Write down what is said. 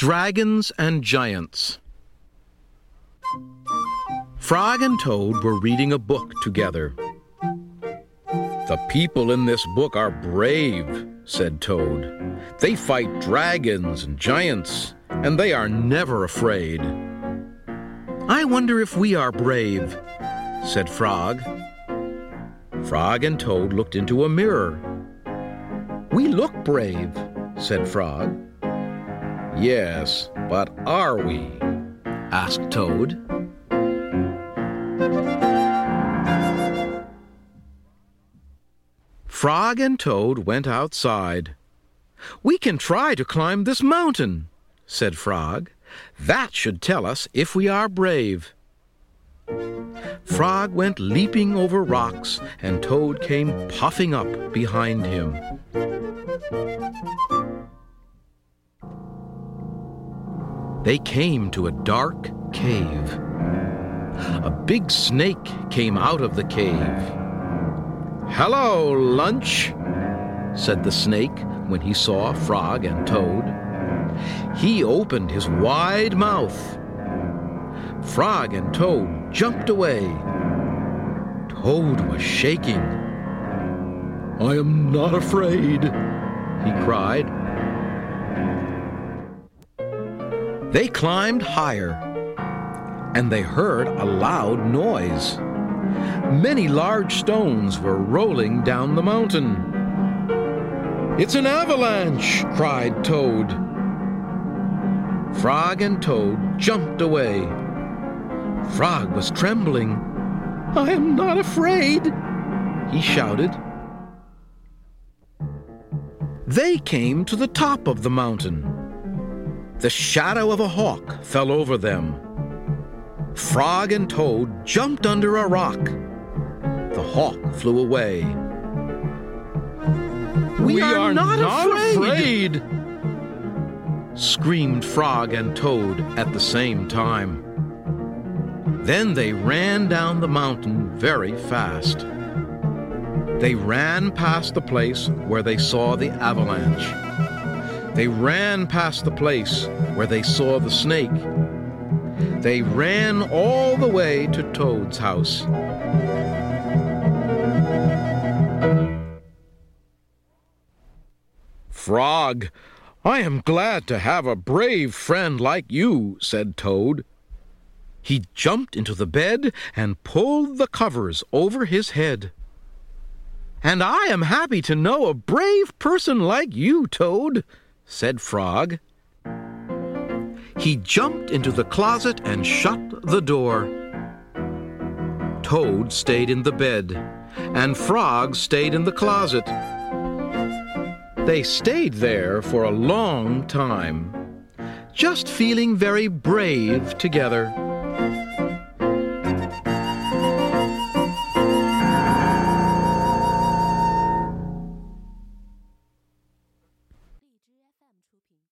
Dragons and Giants. Frog and Toad were reading a book together. The people in this book are brave, said Toad. They fight dragons and giants, and they are never afraid. I wonder if we are brave, said Frog. Frog and Toad looked into a mirror. We look brave, said Frog. Yes, but are we? asked Toad. Frog and Toad went outside. We can try to climb this mountain, said Frog. That should tell us if we are brave. Frog went leaping over rocks, and Toad came puffing up behind him. They came to a dark cave. A big snake came out of the cave. Hello, lunch, said the snake when he saw Frog and Toad. He opened his wide mouth. Frog and Toad jumped away. Toad was shaking. I am not afraid, he cried. They climbed higher, and they heard a loud noise. Many large stones were rolling down the mountain. It's an avalanche, cried Toad. Frog and Toad jumped away. Frog was trembling. I am not afraid, he shouted. They came to the top of the mountain. The shadow of a hawk fell over them. Frog and Toad jumped under a rock. The hawk flew away. We, We are, are not, not afraid, afraid. screamed Frog and Toad at the same time. Then they ran down the mountain very fast. They ran past the place where they saw the avalanche. They ran past the place where they saw the snake. They ran all the way to Toad's house. Frog, I am glad to have a brave friend like you, said Toad. He jumped into the bed and pulled the covers over his head. And I am happy to know a brave person like you, Toad, said Frog. He jumped into the closet and shut the door. Toad stayed in the bed, and Frog stayed in the closet. They stayed there for a long time, just feeling very brave together.